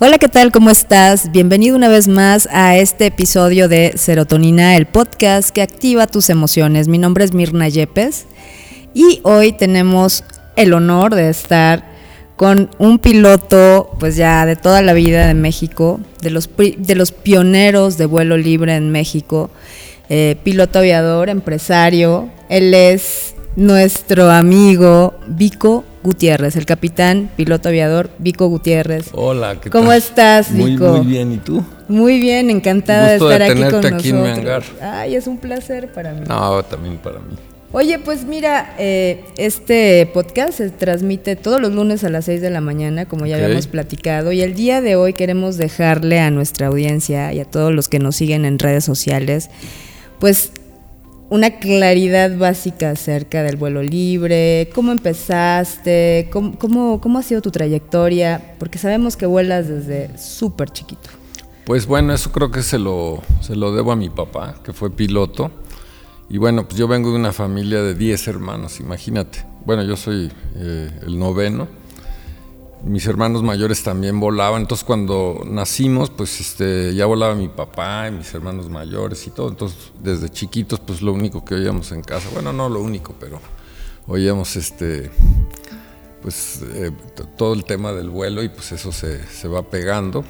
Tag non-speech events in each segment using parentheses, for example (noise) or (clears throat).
Hola, ¿qué tal? ¿Cómo estás? Bienvenido una vez más a este episodio de Serotonina, el podcast que activa tus emociones. Mi nombre es Mirna Yepes y hoy tenemos el honor de estar con un piloto, pues ya de toda la vida de México, de los, de los pioneros de vuelo libre en México, eh, piloto aviador, empresario. Él es nuestro amigo Vico Gutiérrez, el capitán, piloto aviador Vico Gutiérrez. Hola, ¿qué ¿Cómo estás, Vico? Muy bien, ¿y tú? Muy bien, encantada de estar de aquí con aquí en mi nosotros. hangar. Ay, es un placer para mí. No, también para mí. Oye, pues mira, eh, este podcast se transmite todos los lunes a las 6 de la mañana, como ya habíamos platicado, y el día de hoy queremos dejarle a nuestra audiencia y a todos los que nos siguen en redes sociales, pues una claridad básica acerca del vuelo libre, cómo empezaste, cómo, cómo, cómo ha sido tu trayectoria, porque sabemos que vuelas desde súper chiquito. Pues bueno, eso creo que se lo, se lo debo a mi papá, que fue piloto. Y bueno, pues yo vengo de una familia de 10 hermanos, imagínate. Bueno, yo soy eh, el noveno. Mis hermanos mayores también volaban, entonces cuando nacimos, pues este, ya volaba mi papá y mis hermanos mayores y todo. Entonces, desde chiquitos, pues lo único que oíamos en casa, bueno, no lo único, pero oíamos este, pues eh, todo el tema del vuelo y pues eso se, se va pegando.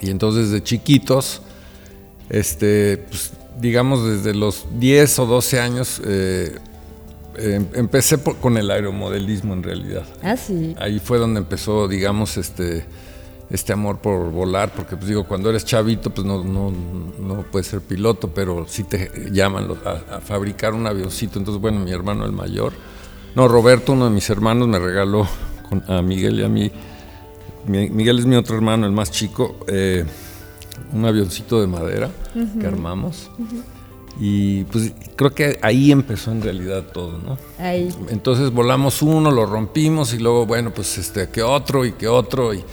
Y entonces desde chiquitos, este, pues, digamos desde los 10 o 12 años, eh, em- empecé por- con el aeromodelismo en realidad. Ah, sí. Ahí fue donde empezó, digamos, este, este amor por volar, porque pues digo, cuando eres chavito, pues no, no, no puedes ser piloto, pero sí te llaman a, a fabricar un avioncito. Entonces, bueno, mi hermano el mayor, no, Roberto, uno de mis hermanos, me regaló con- a Miguel y a mí, mi- Miguel es mi otro hermano, el más chico, eh, un avioncito de madera que armamos. Y pues creo que ahí empezó en realidad todo, ¿no? Ahí. Entonces volamos uno, lo rompimos y luego, bueno, pues este, que otro y que otro. Y...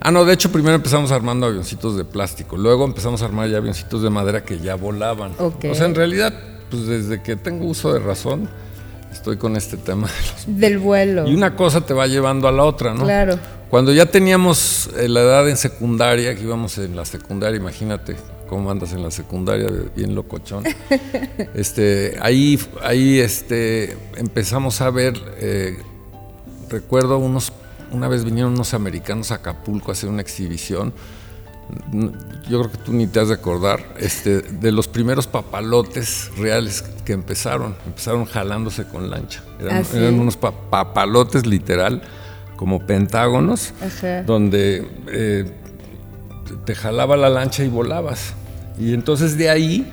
Ah, no, de hecho primero empezamos armando avioncitos de plástico, luego empezamos a armar ya avioncitos de madera que ya volaban. O sea, en realidad, pues desde que tengo uso de razón, estoy con este tema. de los- Del vuelo. Y una cosa te va llevando a la otra, ¿no? Claro. Cuando ya teníamos eh, la edad en secundaria, que íbamos en la secundaria, imagínate cómo andas en la secundaria, bien locochón. (laughs) este, ahí, ahí este, empezamos a ver, eh, recuerdo unos, una vez vinieron unos americanos a Acapulco a hacer una exhibición. Yo creo que tú ni te has de acordar, este, de los primeros papalotes reales que empezaron, empezaron jalándose con lancha. Eran, unos pa- papalotes literal, como pentágonos, Ajá. donde eh, te jalaba la lancha y volabas. Y entonces de ahí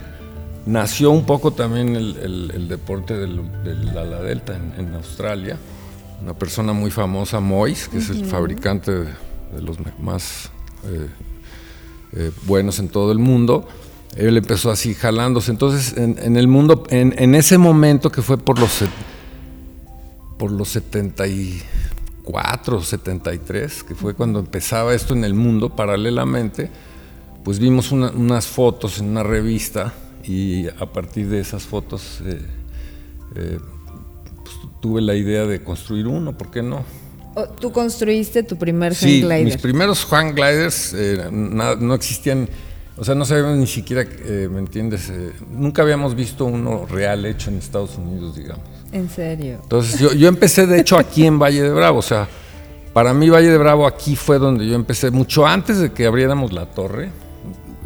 nació un poco también el, el- el deporte del, del ala delta en, en Australia. Una persona muy famosa, Mois, que es el fabricante de, de los más eh, eh, buenos en todo el mundo. Él empezó así jalándose. Entonces, en, el mundo, en, ese momento que fue por los, por los 74, 73, que fue cuando empezaba esto en el mundo paralelamente, pues vimos una- unas fotos en una revista y a partir de esas fotos eh, eh, pues, tuve la idea de construir uno, ¿por qué no? Tú construiste tu primer hang Sí, glider. mis primeros hang gliders eh, na- no existían, o sea, no sabíamos ni siquiera, eh, ¿me entiendes? Eh, nunca habíamos visto uno real hecho en Estados Unidos, digamos. En serio. Entonces yo, yo empecé de hecho aquí en Valle de Bravo, o sea, para mí Valle de Bravo aquí fue donde yo empecé, mucho antes de que abriéramos la torre,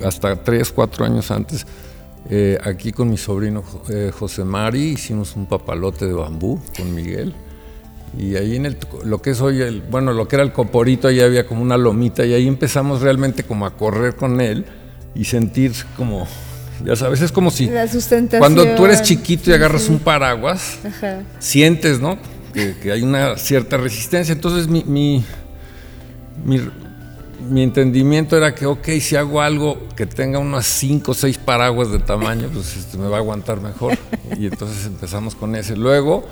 hasta tres, cuatro años antes, eh, aquí con mi sobrino José Mari hicimos un papalote de bambú con Miguel. Y ahí en el, lo que es hoy, el, bueno, lo que era el coporito, ahí había como una lomita y ahí empezamos realmente como a correr con él y sentir como, ya sabes, es como si La sustentación. cuando tú eres chiquito y agarras sí. un paraguas, Ajá. sientes, ¿no? Que, que hay una cierta resistencia. Entonces mi, mi, mi, mi entendimiento era que, ok, si hago algo que tenga unas 5 o 6 paraguas de tamaño, pues este, me va a aguantar mejor. (laughs) Y entonces empezamos con ese. Luego,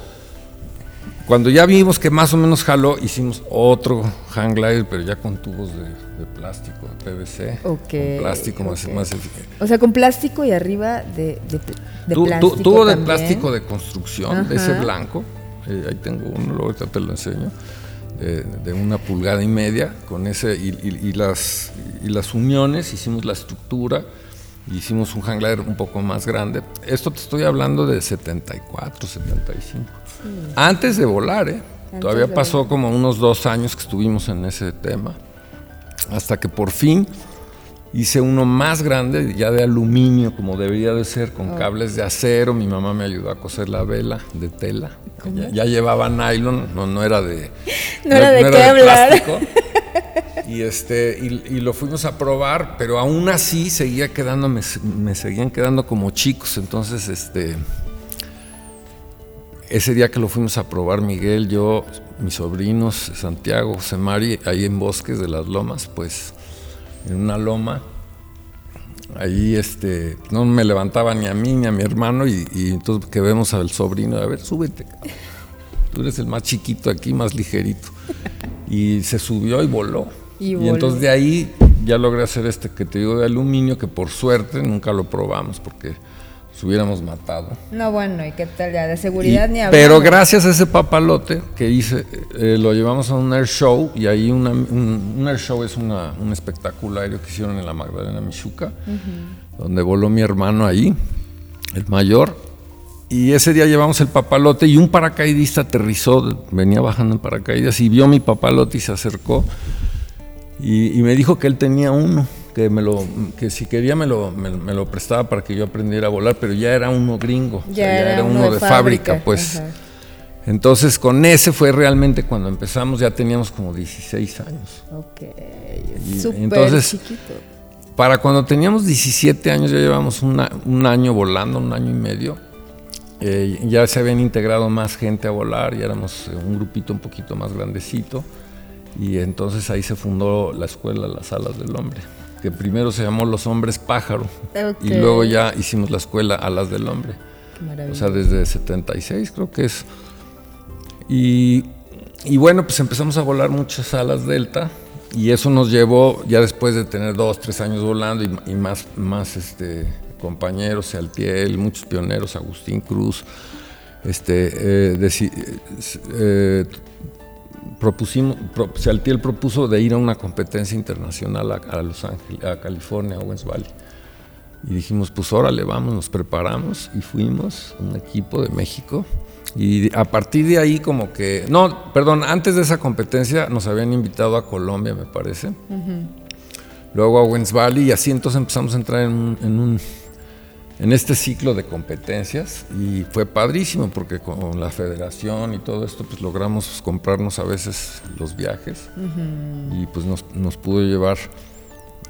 cuando ya vimos que más o menos jaló, hicimos otro hang glider, pero ya con tubos de, plástico, de PVC. Ok. Con plástico más, más O sea, con plástico y arriba de, de, plástico. tubo de plástico de construcción, de ese blanco. Eh, ahí tengo uno, luego ahorita te lo enseño. De, una pulgada y media, con ese y, las, y las uniones, hicimos la estructura, hicimos un hang glider un poco más grande. Esto te estoy hablando de 74, 75. Antes de volar, ¿eh? Todavía pasó como unos dos años que estuvimos en ese tema, hasta que por fin hice uno más grande, ya de aluminio, como debería de ser, con oh. cables de acero. Mi mamá me ayudó a coser la vela de tela. Ya, llevaba nylon, no, no era de, no, era de, plástico. (laughs) Y, este, y, lo fuimos a probar, pero aún así seguía quedando, me, me seguían quedando como chicos. Entonces, este, ese día que lo fuimos a probar, Miguel, yo, mis sobrinos, Santiago, José Mari, ahí en Bosques de las Lomas, pues en una loma, ahí este, no me levantaba ni a mí ni a mi hermano y, entonces que vemos al sobrino, a ver, súbete, tú eres el más chiquito aquí, más ligerito. Y se subió y voló. Y, y entonces de ahí ya logré hacer este que te digo de aluminio, que por suerte nunca lo probamos porque nos hubiéramos matado. No, bueno, ¿y qué tal ya? De seguridad ni hablar. Pero gracias a ese papalote que hice, eh, lo llevamos a un air show y ahí un, air show es una, un espectáculo aéreo que hicieron en la Magdalena Michuca, donde voló mi hermano ahí, el mayor. Y ese día llevamos el papalote y un paracaidista aterrizó, venía bajando en paracaídas y vio mi papalote y se acercó y me dijo que él tenía uno que, me lo, que si quería me lo, me, lo prestaba para que yo aprendiera a volar, pero ya era uno gringo, ya, era, uno, de, fábrica, pues. Entonces con ese fue realmente cuando empezamos, ya teníamos como 16 años. Ok, súper chiquito. Para cuando teníamos 17 años, ya llevamos un año volando, un año y medio. Eh, ya se habían integrado más gente a volar, ya éramos un grupito un poquito más grandecito. Y entonces ahí se fundó la escuela Las Alas del Hombre que primero se llamó Los Hombres Pájaro y luego ya hicimos la escuela Alas del Hombre. O sea, desde 76 creo que es. Y, bueno, pues empezamos a volar muchas alas delta y eso nos llevó, ya después de tener dos, tres años volando y, más, más este, compañeros, Altiel, muchos pioneros, Agustín Cruz, este, eh, eh, propusimos, Saltiel propuso de ir a una competencia internacional a, Los Ángeles, a California, a Owens Valley. Y dijimos, pues órale, vamos, nos preparamos y fuimos, un equipo de México. Y a partir de ahí como que, no, perdón, antes de esa competencia nos habían invitado a Colombia, me parece. Luego a Owens Valley y así entonces empezamos a entrar en un en este ciclo de competencias y fue padrísimo porque con la federación y todo esto pues logramos comprarnos a veces los viajes y pues nos, pudo llevar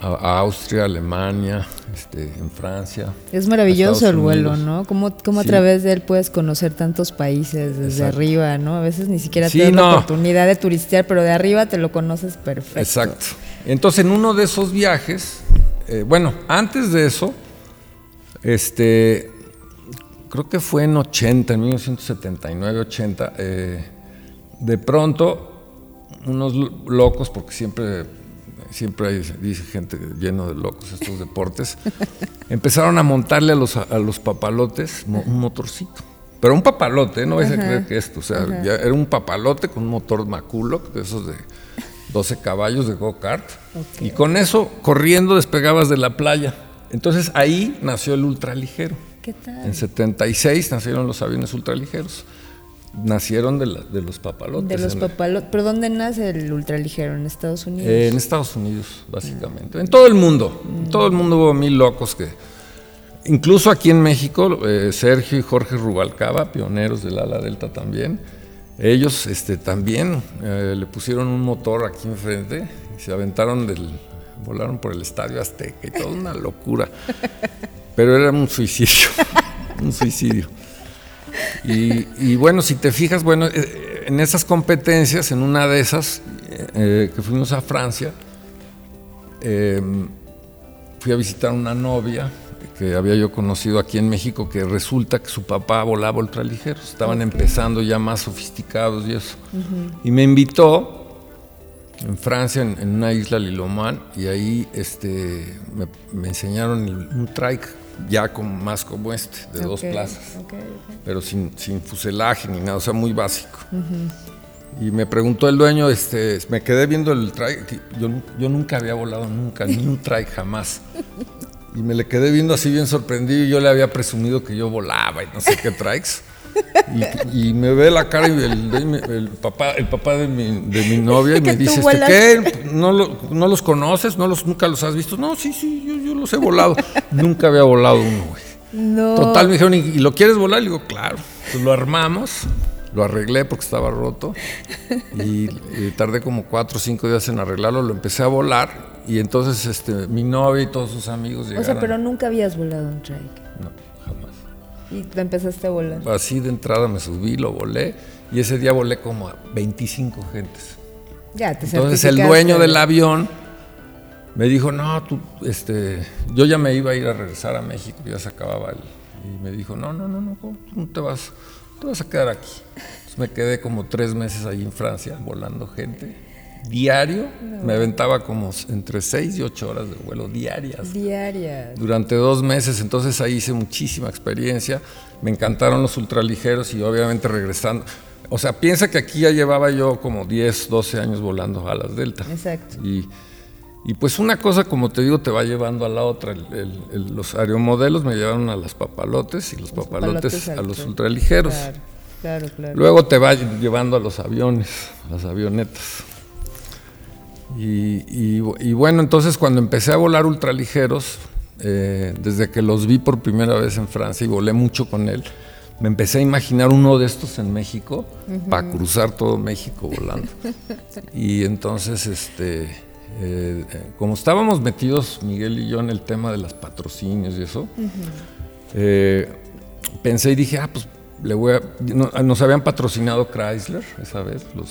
a, Austria, Alemania, este, en Francia. Es maravilloso el vuelo, ¿no? Cómo, a través de él puedes conocer tantos países desde arriba, ¿no? A veces ni siquiera tienes la oportunidad de turistear, pero de arriba te lo conoces perfecto. Exacto. Entonces en uno de esos viajes, eh, bueno, antes de eso, este, creo que fue en 80, en 1979, 80, eh, de pronto unos locos, porque siempre, siempre hay, dice gente lleno de locos estos deportes, (laughs) empezaron a montarle a los, a los papalotes un motorcito. Pero un papalote, no vais a creer que esto, o sea, era un papalote con un motor maculo, de esos de 12 caballos de go-kart, y con eso corriendo despegabas de la playa. Entonces ahí nació el ultraligero. ¿Qué tal? En 76 nacieron los aviones ultraligeros. Nacieron de, los papalotes. De los papalotes. ¿Pero dónde nace el ultraligero? ¿En Estados Unidos? en Estados Unidos, básicamente. En todo el mundo. En todo el mundo hubo mil locos que. Incluso aquí en México, eh, Sergio y Jorge Rubalcaba, pioneros del ala delta también, ellos este, también eh, le pusieron un motor aquí enfrente y se aventaron del, volaron por el Estadio Azteca y toda una locura. Pero era un suicidio, (laughs) un suicidio. Y, bueno, si te fijas, bueno, eh, en esas competencias, en una de esas, eh, que fuimos a Francia, em, fui a visitar a una novia que había yo conocido aquí en México, que resulta que su papá volaba ultraligeros, estaban empezando ya más sofisticados y eso. Y me invitó en Francia, en, una isla Lilomán, y ahí este, me, enseñaron un trike ya como, más como este, de dos plazas, pero sin, sin, fuselaje ni nada, o sea, muy básico. Y me preguntó el dueño, este, me quedé viendo el trike, yo, yo nunca había volado nunca, ni un trike jamás. Y me le quedé viendo así bien sorprendido y yo le había presumido que yo volaba y no sé qué trikes. Y, me ve la cara y el, papá, el papá de mi, de mi novia y (laughs) me dice, este, ¿qué? ¿No, ¿No, los conoces? ¿No los, ¿Nunca los has visto? No, sí, sí, yo, yo los he volado. Nunca había volado uno, güey. No. Total, me dijeron, ¿y, lo quieres volar? Y digo, claro. Pues lo armamos, lo arreglé porque estaba roto y, tardé como cuatro o cinco días en arreglarlo, lo empecé a volar y entonces este, mi novia y todos sus amigos llegaron. O sea, pero nunca habías volado un trike. No. Y te empezaste a volar. Así de entrada me subí, lo volé y ese día volé como a 25 gentes. Ya, te Entonces el dueño del avión me dijo, no, tú, este, yo ya me iba a ir a regresar a México, ya se acababa el, y me dijo, no, no, no, no, tú no te vas, te vas a quedar aquí. Entonces me quedé como tres meses ahí en Francia volando gente diario, me aventaba como entre 6 y 8 horas de vuelo diarias. Diarias. Durante dos meses, entonces ahí hice muchísima experiencia. Me encantaron los ultraligeros y obviamente regresando. O sea, piensa que aquí ya llevaba yo como 10, 12 años volando a las Delta. Exacto. Y, y pues una cosa, como te digo, te va llevando a la otra. los aeromodelos me llevaron a las papalotes y los, papalotes, a los ultraligeros. Claro, claro, Luego te va llevando a los aviones, a las avionetas. Y, bueno, entonces cuando empecé a volar ultraligeros, eh, desde que los vi por primera vez en Francia y volé mucho con él, me empecé a imaginar uno de estos en México para cruzar todo México volando. (laughs) y entonces, este, eh, como estábamos metidos, Miguel y yo, en el tema de las patrocinios y eso, eh, pensé y dije, ah, pues le voy a, nos habían patrocinado Chrysler esa vez, los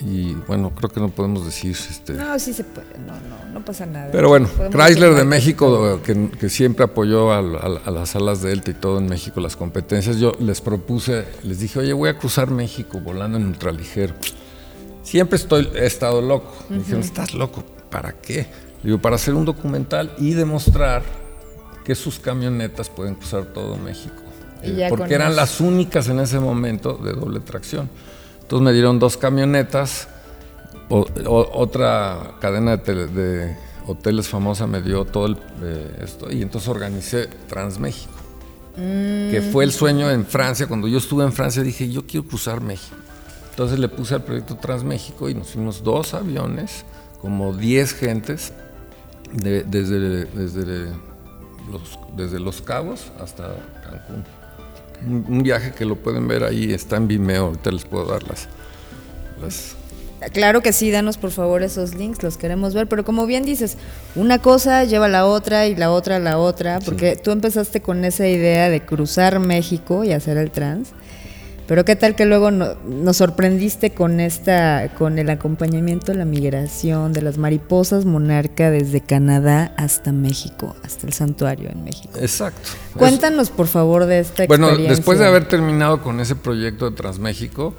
y bueno, creo que no podemos decir. Este, no, sí se puede, no, no, no pasa nada. Pero bueno, Chrysler de México, que, siempre apoyó a, las salas Delta y todo en México, las competencias, yo les propuse, les dije, oye, voy a cruzar México volando en ultraligero. Siempre estoy, he estado loco. Me dijeron, ¿estás loco? ¿Para qué? Digo, para hacer un documental y demostrar que sus camionetas pueden cruzar todo México. Eh, porque eran las únicas en ese momento de doble tracción. Entonces me dieron dos camionetas, otra cadena de, hoteles famosa me dio todo eh, esto y entonces organicé Transméxico, que fue el sueño en Francia. Cuando yo estuve en Francia dije, yo quiero cruzar México. Entonces le puse al proyecto Transméxico y nos fuimos dos aviones, como 10 gentes, desde, desde, los, desde Los Cabos hasta Cancún un, viaje que lo pueden ver ahí, está en Vimeo, ahorita les puedo dar las, Claro que sí, danos por favor esos links, los queremos ver, pero como bien dices, una cosa lleva a la otra y la otra a la otra, porque tú empezaste con esa idea de cruzar México y hacer el trans, pero qué tal que luego nos sorprendiste con esta, con el acompañamiento, la migración de las mariposas monarca desde Canadá hasta México, hasta el santuario en México. Exacto. Cuéntanos por favor de esta experiencia. Bueno, después de haber terminado con ese proyecto de Transméxico,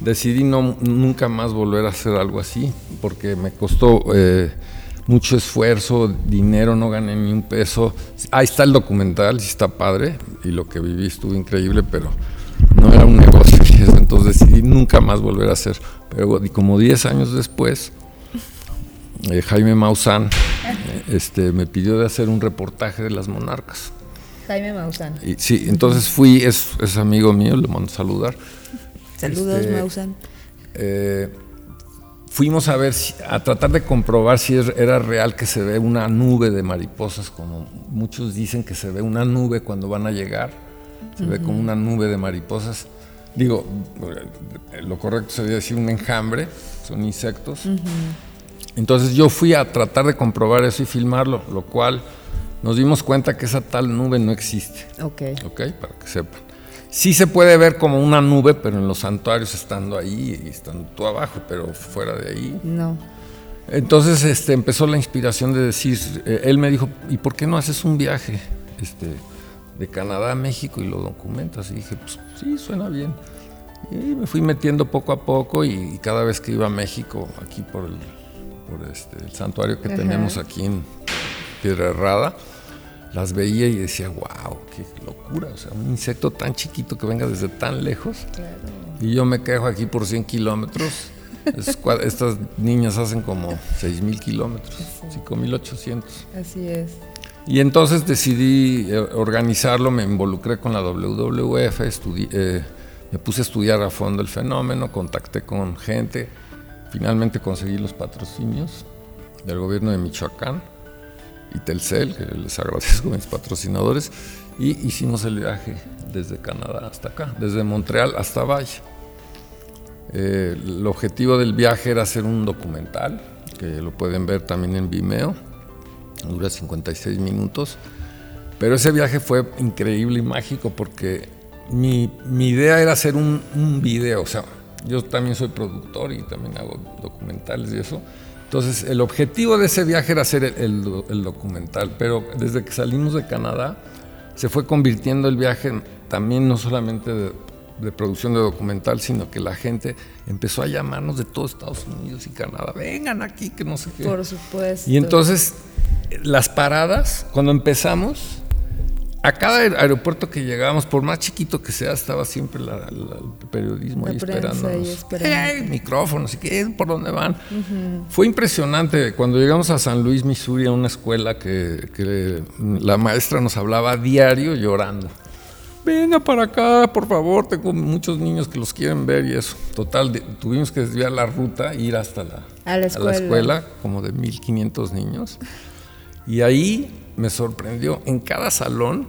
decidí no nunca más volver a hacer algo así, porque me costó eh, mucho esfuerzo, dinero, no gané ni un peso. Ahí está el documental, sí está padre, y lo que viví estuvo increíble, pero no era un negocio, (laughs) entonces decidí nunca más volver a hacer. Pero como 10 años después, eh, Jaime Maussan eh, este, me pidió de hacer un reportaje de las monarcas. Jaime Maussan. Y, sí, entonces fui, es, es, amigo mío, le mando a saludar. Saludos, este, Maussan. Eh, fuimos a ver, a tratar de comprobar si era real que se ve una nube de mariposas, como muchos dicen que se ve una nube cuando van a llegar se ve como una nube de mariposas. Digo, lo correcto sería decir un enjambre, son insectos. Entonces yo fui a tratar de comprobar eso y filmarlo, lo cual nos dimos cuenta que esa tal nube no existe. Ok. Ok, para que sepan. Sí se puede ver como una nube, pero en los santuarios estando ahí y estando tú abajo, pero fuera de ahí. No. Entonces este, empezó la inspiración de decir, eh, él me dijo, ¿y por qué no haces un viaje? este, de Canadá a México y lo documentas. Y dije, pues sí, suena bien. Y me fui metiendo poco a poco y, cada vez que iba a México, aquí por el, por este, el santuario que tenemos aquí en Piedra Errada, las veía y decía, wow, qué locura, o sea, un insecto tan chiquito que venga desde tan lejos. Y yo me quejo aquí por 100 kilómetros. (laughs) estas niñas hacen como 6.000 kilómetros, 5.800. Así es. Y entonces decidí eh, organizarlo, me involucré con la WWF, estudié, eh, me puse a estudiar a fondo el fenómeno, contacté con gente, finalmente conseguí los patrocinios del gobierno de Michoacán y Telcel, que les agradezco a (laughs) mis patrocinadores, y hicimos el viaje desde Canadá hasta acá, desde Montreal hasta Valle. Eh, el objetivo del viaje era hacer un documental, que lo pueden ver también en Vimeo dura 56 minutos. Pero ese viaje fue increíble y mágico porque mi, mi idea era hacer un, un, video, o sea, yo también soy productor y también hago documentales y eso. Entonces, el objetivo de ese viaje era hacer el, el, documental, pero desde que salimos de Canadá se fue convirtiendo el viaje también no solamente de, de producción de documental, sino que la gente empezó a llamarnos de todo Estados Unidos y Canadá, vengan aquí, que no sé qué. Por supuesto. Y entonces las paradas, cuando empezamos, a cada aeropuerto que llegábamos, por más chiquito que sea, estaba siempre el periodismo ahí esperando. micrófonos, ¿y qué? ¿Por dónde van? Fue impresionante. Cuando llegamos a San Luis, Missouri, a una escuela que, que la maestra nos hablaba a diario llorando. Venga para acá, por favor, tengo muchos niños que los quieren ver y eso. Total, tuvimos que desviar la ruta e ir hasta la, a la, escuela. a la escuela, como de 1500 niños. Y ahí me sorprendió, en cada salón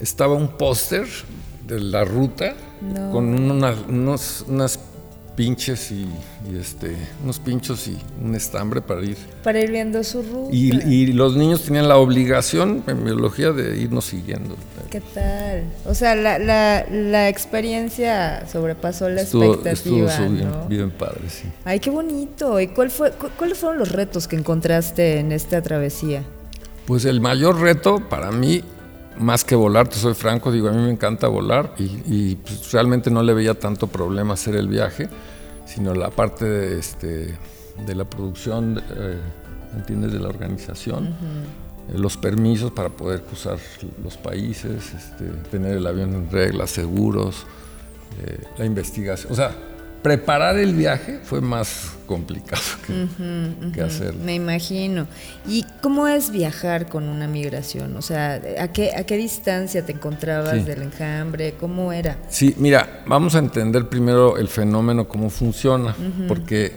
estaba un póster de la ruta con unos, unas pinches y, este, unos pinchos y un estambre para ir. Para ir viendo su ruta. Y, los niños tenían la obligación en biología de irnos siguiendo. ¿Qué tal? O sea, la, la, la experiencia sobrepasó la expectativa. Estuvo bien, bien, padre, sí. Ay, qué bonito. ¿Y cuál fue, cuáles fueron los retos que encontraste en esta travesía? Pues el mayor reto para mí, más que volar, te soy franco, digo, a mí me encanta volar y, pues, realmente no le veía tanto problema hacer el viaje, sino la parte de, este, de la producción, eh, ¿entiendes?, de la organización. Eh, los permisos para poder cruzar los países, este, tener el avión en reglas, seguros, eh, la investigación. O sea, preparar el viaje fue más complicado que, hacer. Me imagino. ¿Y cómo es viajar con una migración? O sea, ¿a qué, a qué distancia te encontrabas del enjambre? ¿Cómo era? Sí, mira, vamos a entender primero el fenómeno, cómo funciona, porque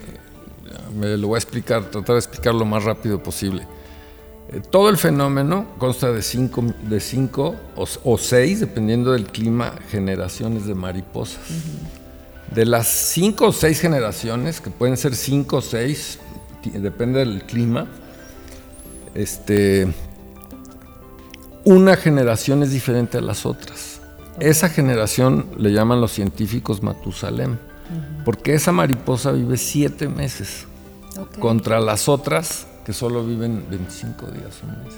me lo voy a explicar, tratar de explicar lo más rápido posible. Eh, todo el fenómeno consta de cinco, de cinco o, seis, dependiendo del clima, generaciones de mariposas de las cinco o seis generaciones, que pueden ser cinco o seis, depende del clima, este, una generación es diferente a las otras. Esa generación le llaman los científicos Matusalem, porque esa mariposa vive siete meses contra las otras que solo viven 25 días un mes.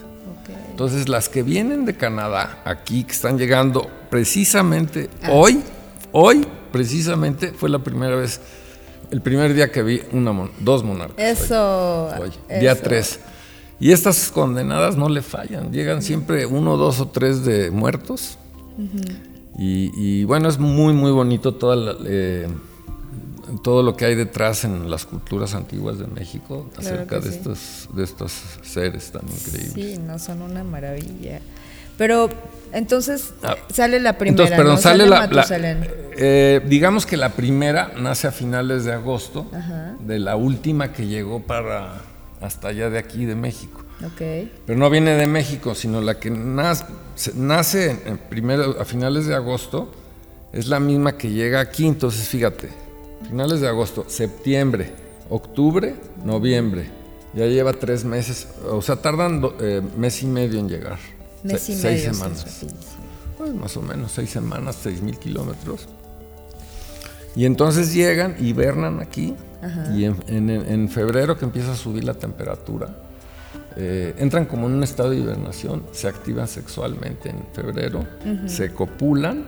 Entonces las que vienen de Canadá aquí, que están llegando precisamente ah. hoy, hoy precisamente fue la primera vez, el primer día que vi una, dos monarcas. Eso, Día tres. Y estas condenadas no le fallan, llegan siempre uno, dos o tres de muertos. y, bueno, es muy, muy bonito toda eh, todo lo que hay detrás en las culturas antiguas de México acerca de, estos, de estos seres tan increíbles. Sí, no son una maravilla. Pero entonces ah. sale la primera. Entonces, perdón, sale, la. Eh, digamos que la primera nace a finales de agosto, de la última que llegó para hasta allá de aquí, de México. Okay. Pero no viene de México, sino la que nace, nace primero, a finales de agosto, es la misma que llega aquí. Entonces, fíjate, finales de agosto, septiembre, octubre, noviembre. Ya lleva tres meses, o sea, tardan eh, mes y medio en llegar. Mes y seis semanas. Pues más o menos, seis semanas, seis mil kilómetros. Y entonces llegan, hibernan aquí, y en, febrero que empieza a subir la temperatura, eh, entran como en un estado de hibernación, se activan sexualmente en febrero, se copulan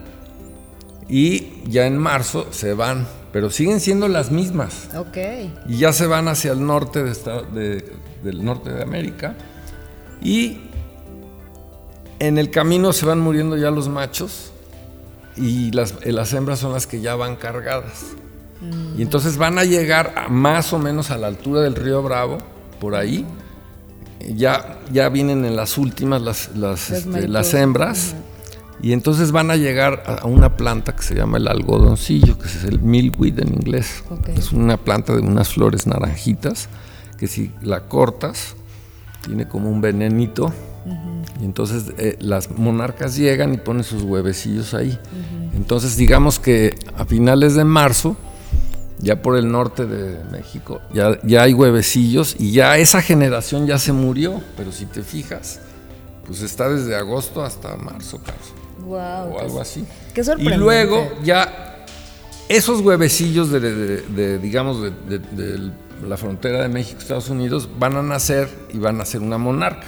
y ya en marzo se van, pero siguen siendo las mismas. Ok. Y ya se van hacia el norte del norte de América y en el camino se van muriendo ya los machos y las, eh, las hembras son las que ya van cargadas. Y entonces van a llegar a más o menos a la altura del río Bravo, por ahí. Ya, ya vienen en las últimas las, las, Las este, las hembras. Y entonces van a llegar a una planta que se llama el algodoncillo, que es el milkweed en inglés. Es una planta de unas flores naranjitas que si la cortas tiene como un venenito. Y entonces eh, las monarcas llegan y ponen sus huevecillos ahí. Entonces digamos que a finales de marzo, ya por el norte de México, ya, ya hay huevecillos y ya esa generación ya se murió. Pero si te fijas, pues está desde agosto hasta marzo casi Wow. o algo así. Qué Y luego ya esos huevecillos de, de- de- digamos, de, de- de la frontera de México, Estados Unidos, van a nacer y van a ser una monarca.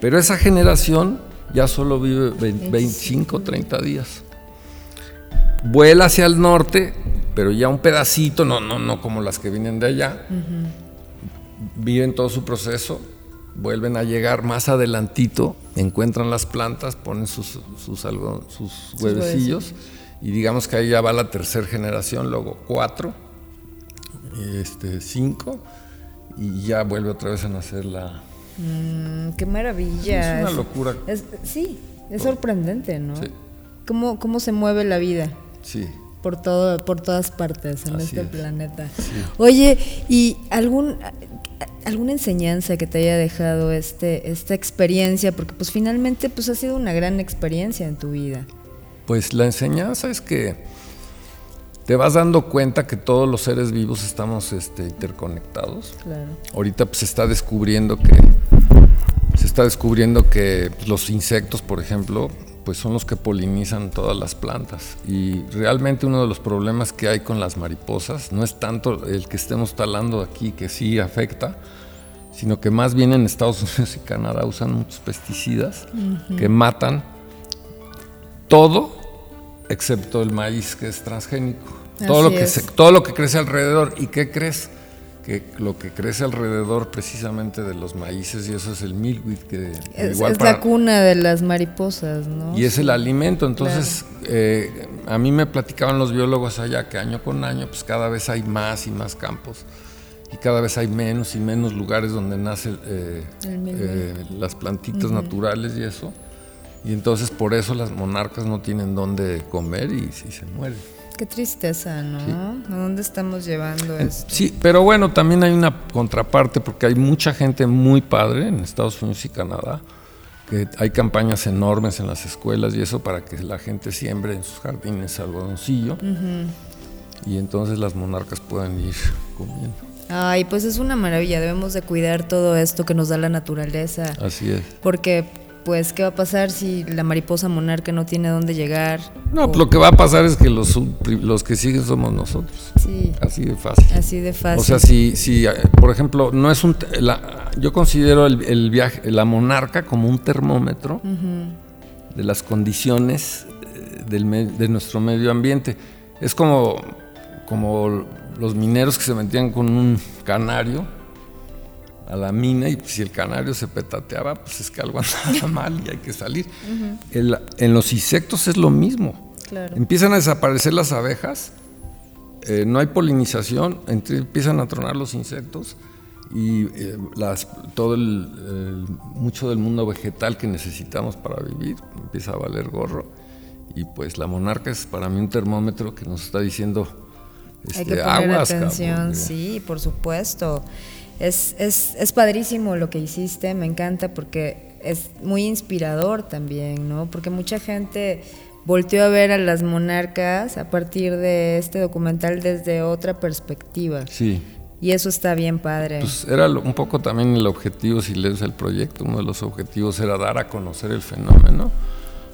Pero esa generación ya solo vive vein- 25, 30 días. Vuela hacia el norte, pero ya un pedacito, no, no, no como las que vienen de allá. Viven todo su proceso, vuelven a llegar más adelantito, encuentran las plantas, ponen sus, sus, algo- sus huevecillos y digamos que ahí ya va la tercera generación, luego cuatro, este, cinco y ya vuelve otra vez a nacer la... Mm, qué maravilla. Es una locura. Es- sí, es sorprendente, ¿no? Sí. ¿Cómo, ¿Cómo se mueve la vida? Sí. por todo por todas partes en Así este es. planeta. Oye, ¿y algún alguna enseñanza que te haya dejado este esta experiencia porque pues finalmente pues ha sido una gran experiencia en tu vida? Pues la enseñanza es que te vas dando cuenta que todos los seres vivos estamos este, interconectados. Claro. Ahorita pues, se está descubriendo que se está descubriendo que pues, los insectos, por ejemplo, pues son los que polinizan todas las plantas. Y realmente uno de los problemas que hay con las mariposas no es tanto el que estemos talando aquí, que sí afecta, sino que más bien en Estados (laughs) Unidos y Canadá usan muchos pesticidas que matan todo excepto el maíz que es transgénico. Todo lo, que se- todo lo que crece alrededor. ¿Y qué crees? Que lo que crece alrededor precisamente de los maíces y eso es el milkweed que Es, igual es para- la cuna de las mariposas, ¿no? y es el alimento. Entonces, eh, a mí me platicaban los biólogos allá que año con año, pues cada vez hay más y más campos. Y cada vez hay menos y menos lugares donde nacen eh, eh, las plantitas naturales y eso. Y entonces por eso las monarcas no tienen dónde comer y, y se mueren. Qué tristeza, ¿no? ¿A dónde estamos llevando esto? Sí, pero bueno, también hay una contraparte porque hay mucha gente muy padre en Estados Unidos y Canadá, que hay campañas enormes en las escuelas y eso para que la gente siembre en sus jardines algodoncillo y entonces las monarcas puedan ir comiendo. Ay, pues es una maravilla, debemos de cuidar todo esto que nos da la naturaleza. Así es. Porque, pues, ¿qué va a pasar si la mariposa monarca no tiene dónde llegar? No, O- lo que va a pasar es que los, los que siguen somos nosotros. Sí, Así de fácil. así de fácil. O sea, si, si eh, por ejemplo, no es un. la- yo considero el, el viaje, la monarca como un termómetro de las condiciones eh, del me- de nuestro medio ambiente. Es como, como los mineros que se metían con un canario a la mina y si el canario se petateaba, pues es que algo (laughs) andaba mal y hay que salir. El- en los insectos es lo mismo. Claro. Empiezan a desaparecer las abejas, eh, no hay polinización, entre- empiezan a tronar los insectos y eh, las, todo el, el- mucho del mundo vegetal que necesitamos para vivir empieza a valer gorro. Y pues la monarca es para mí un termómetro que nos está diciendo Hay este, que poner aguas, atención, cabrón". sí, por supuesto. Es, es, es padrísimo lo que hiciste, me encanta porque es muy inspirador también, ¿no? Porque mucha gente volteó a ver a las monarcas a partir de este documental desde otra perspectiva. Sí, Y eso está bien padre. pues era un poco también el objetivo, si lees el proyecto, uno de los objetivos era dar a conocer el fenómeno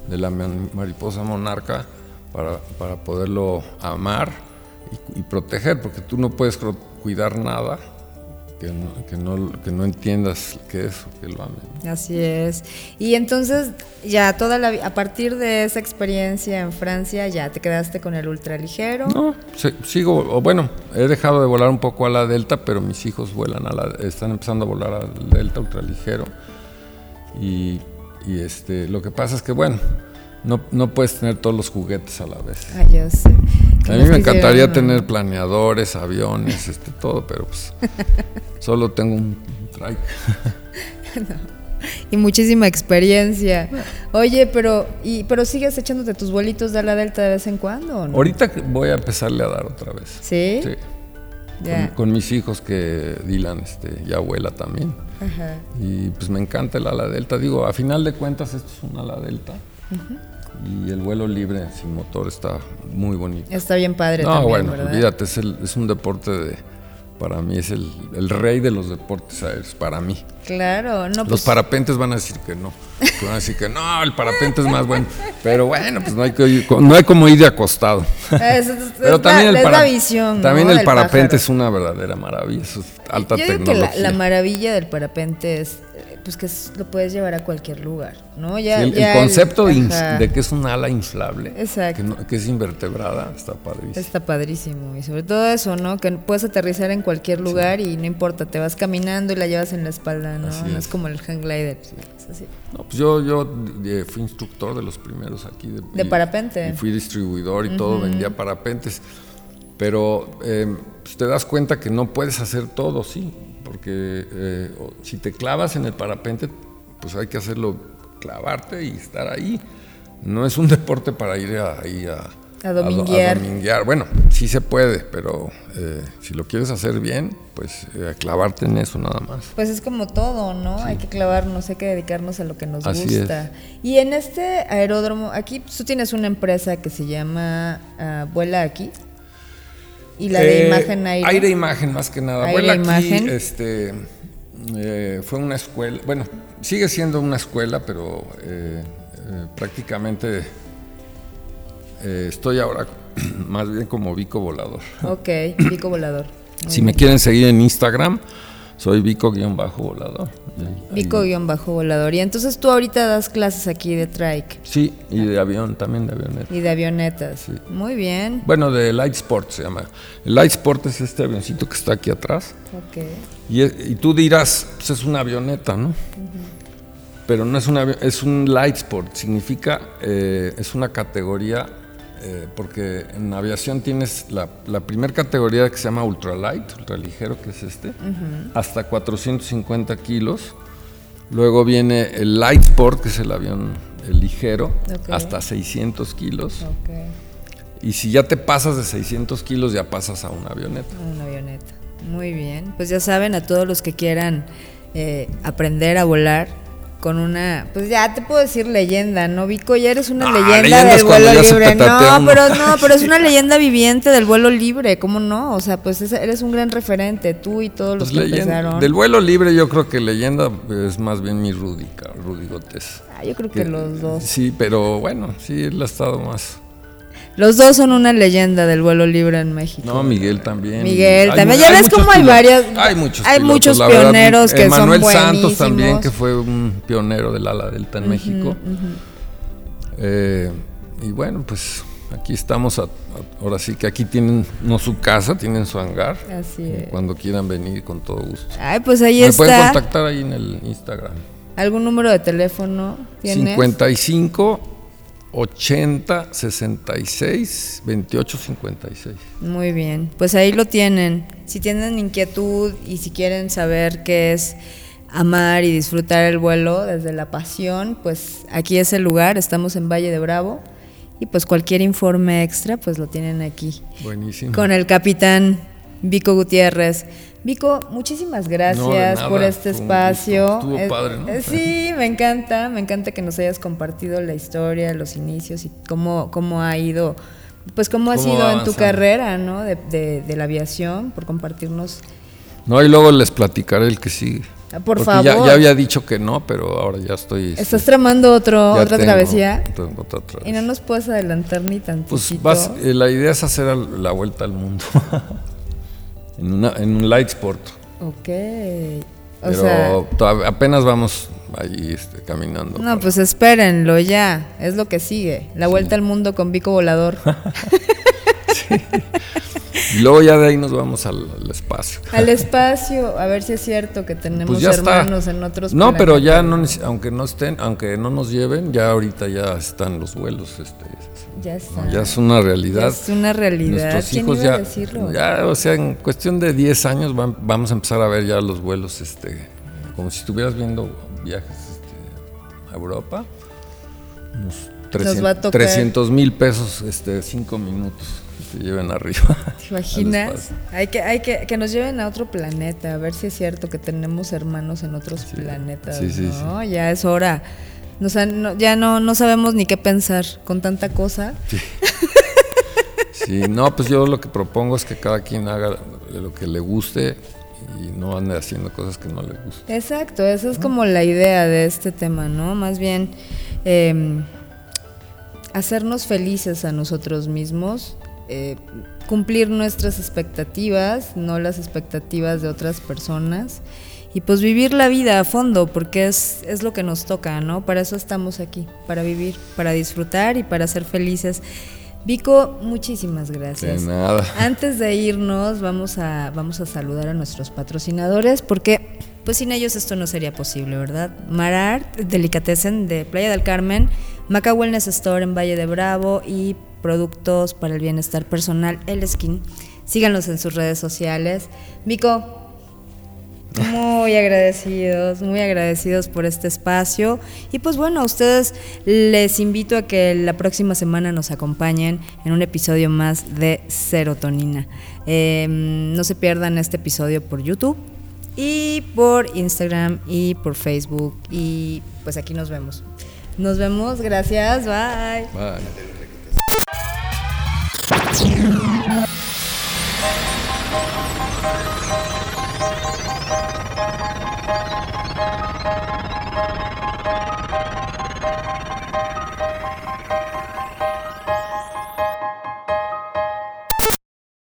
de la mariposa monarca para, para poderlo amar y, y proteger, porque tú no puedes cuidar nada que no, que no, que no entiendas qué es o que lo ames. Así es. Y entonces ya toda la a partir de esa experiencia en Francia ya te quedaste con el ultraligero. No, se- sigo, o bueno, he dejado de volar un poco a la Delta, pero mis hijos vuelan a la, están empezando a volar al Delta ultraligero. Y, y este, lo que pasa es que, bueno, no, no puedes tener todos los juguetes a la vez. Ah, ya sé. ¿Qué A mí me encantaría no? tener planeadores, aviones, este, todo, pero pues (laughs) solo tengo un trike. (laughs) Y muchísima experiencia. Oye, pero y pero sigues echándote tus vuelitos de la Delta de vez en cuando, ¿o ¿no? Ahorita voy a empezarle a dar otra vez. ¿Sí? Sí. Con, con mis hijos que Dylan este, ya vuela también. Ajá. Y pues me encanta el ala delta. Digo, a final de cuentas esto es un ala delta. Y el vuelo libre sin motor está muy bonito. Está bien padre No, también, bueno, ¿verdad? olvídate, es, el- es un deporte de... Para mí es el, el rey de los deportes aéreos, para mí. Claro, no Los pues parapentes van a decir que no. Que van a decir que no, el parapente es más bueno. Pero bueno, pues no hay, que ir- no hay como ir de acostado. es, es- Pero también la, el, para- visión, ¿no? también el parapente pájaro. es una verdadera maravilla, es alta Yo digo que tecnología. la, la maravilla del parapente es pues que es- lo puedes llevar a cualquier lugar, ¿no? Ya, Sí, el, concepto de, que es un ala inflable, Exacto. Que, no- que es invertebrada, está padrísimo. Está padrísimo. Y sobre todo eso, ¿no? Que puedes aterrizar en cualquier lugar y no importa, te vas caminando y la llevas en la espalda, ¿no? Así no es es. como el hang glider. Es así. No, pues yo, yo fui instructor de los primeros aquí. De, De y- parapente. Y fui distribuidor y todo, vendía parapentes. Pero eh, pues te das cuenta que no puedes hacer todo, sí. Porque eh, si te clavas en el parapente, pues hay que hacerlo, clavarte y estar ahí. No es un (laughs) deporte para ir a- ahí a, A dominguear. a dominguear. Bueno, sí se puede, pero eh, si lo quieres hacer bien, pues eh, clavarte en eso nada más. Pues es como todo, ¿no? Hay que clavarnos, hay que dedicarnos a lo que nos Así gusta. Y en este aeródromo, aquí tú tienes una empresa que se llama ah, Vuela Aquí. Y la de Eh, imagen aire. Aire imagen más que nada. Aire Vuela aquí, imagen. este, eh, fue una escuela, bueno, sigue siendo una escuela, pero eh, prácticamente estoy ahora (clears throat) más bien como Vico Volador. Ok, pico volador. Si me quieren seguir en Instagram, soy Vico-volador. Ahí- ahí- Vico-volador. Y entonces tú ahorita das clases aquí de trike Sí, y de avión, también de avioneta. y de avionetas. Muy bien. Bueno, de Light Sport se llama. El Light Sport es este avioncito que está aquí atrás. Ok. Y, y tú dirás, pues es una avioneta, ¿no? Pero no es una avi- es un light sport, significa, eh, es una categoría, eh, porque en aviación tienes la, la primera categoría que se llama ultralight, ultraligero, que es este, hasta 450 kilos. Luego viene el light sport, que es el avión el ligero, hasta 600 kilos. Y si ya te pasas de 600 kilos, ya pasas a una avioneta. Una avioneta. Muy bien. Pues ya saben, a todos los que quieran eh, aprender a volar con una, pues ya te puedo decir leyenda, ¿no? Vico, ya eres una Ah, leyenda del vuelo libre. No, pero no, (laughs) pero es una leyenda viviente del vuelo libre, ¿cómo no? O sea, pues es- eres un gran referente, tú y todos los Pues que leyenda- empezaron. del vuelo libre yo creo que leyenda es más bien mi Rudy, Rudy Gótez. Ah, yo creo que los dos. Sí, pero bueno, sí, él ha estado más. Los dos son una leyenda del vuelo libre en México. No, Miguel también. Miguel Hay también. Ya ves cómo hay varias- Hay muchos hay pilotos, muchos la verdad. pioneros que son Manuel Santos también, que fue un pionero del ala delta en México. Eh, y bueno, pues aquí estamos, a- a- ahora sí que aquí tienen, no su casa, tienen su hangar. Así Y es. Cuando quieran venir, con todo gusto. Ay, pues ahí Me pueden está. contactar ahí en el Instagram. ¿Algún número de teléfono tienes? 55 80 66 28 56. Muy bien, pues ahí lo tienen. Si tienen inquietud y si quieren saber qué es amar y disfrutar el vuelo desde la pasión, pues aquí es el lugar, estamos en Valle de Bravo y pues cualquier informe extra pues lo tienen aquí Buenísimo. con el capitán Vico Gutiérrez. Vico, muchísimas gracias No, por este fue espacio. Estuvo padre, ¿no? eh, sí, me encanta, me encanta que nos hayas compartido la historia, los inicios y cómo, cómo ha ido, pues cómo ha sido en tu carrera, ¿no? De, de- de la aviación, por compartirnos. No, y luego les platicaré el que sigue. Ah, por Porque favor. ya había dicho que no, pero ahora ya estoy. este, ¿Estás tramando otro, ya otra tengo- travesía? tengo otra Y no travesía. nos puedes adelantar ni tantito. Pues vas, eh, la idea es hacer la vuelta al mundo. (laughs) en, una, en un light sport. Ok. O Pero sea, apenas vamos ahí este, caminando. no, pues espérenlo ya. Es lo que sigue. La vuelta al mundo con Vico Volador. (laughs) Y luego ya de ahí nos vamos al, al espacio. Al espacio, a ver si es cierto que tenemos Pues ya está. hermanos en otros No, pero ya no, aunque no estén, aunque no nos lleven, ya ahorita ya están los vuelos. Este, Ya está. ya es una realidad. Ya es una realidad. Nuestros ¿Quién hijos iba a ya, decirlo? ya, o sea, en cuestión de 10 años vam- vamos a empezar a ver ya los vuelos, este, como si estuvieras viendo viajes este, a Europa. Unos Nos va a tocar. 300 mil pesos, este, 5 minutos que te lleven arriba. (laughs) ¿Te imaginas? Hay que, hay que, que nos lleven a otro planeta, a ver si es cierto que tenemos hermanos en otros planetas. sí, sí, ¿no? Ya es hora. Nos han- no- ya no, no sabemos ni qué pensar con tanta cosa. Sí, (laughs) no, pues yo lo que propongo es que cada quien haga lo que le guste y no ande haciendo cosas que no le gusten. Exacto, esa es como la idea de este tema, ¿no? Más bien eh, hacernos felices a nosotros mismos, eh, cumplir nuestras expectativas, no las expectativas de otras personas. Y pues vivir la vida a fondo, porque es, es lo que nos toca, ¿no? Para eso estamos aquí, para vivir, para disfrutar y para ser felices. Vico, muchísimas gracias. De nada. Antes de irnos, vamos a, vamos a saludar a nuestros patrocinadores porque pues sin ellos esto no sería posible, ¿verdad? Marart, Delicatessen de Playa del Carmen, Maca Wellness Store en Valle de Bravo y productos para el bienestar personal, El Skin. Síganos en sus redes sociales. Vico, muy agradecidos, muy agradecidos por este espacio. Y pues bueno, a ustedes les invito a que la próxima semana nos acompañen en un episodio más de Serotonina. Eh, no se pierdan este episodio por YouTube y por Instagram y por Facebook. Y pues aquí nos vemos. Nos vemos, gracias, bye. Bye.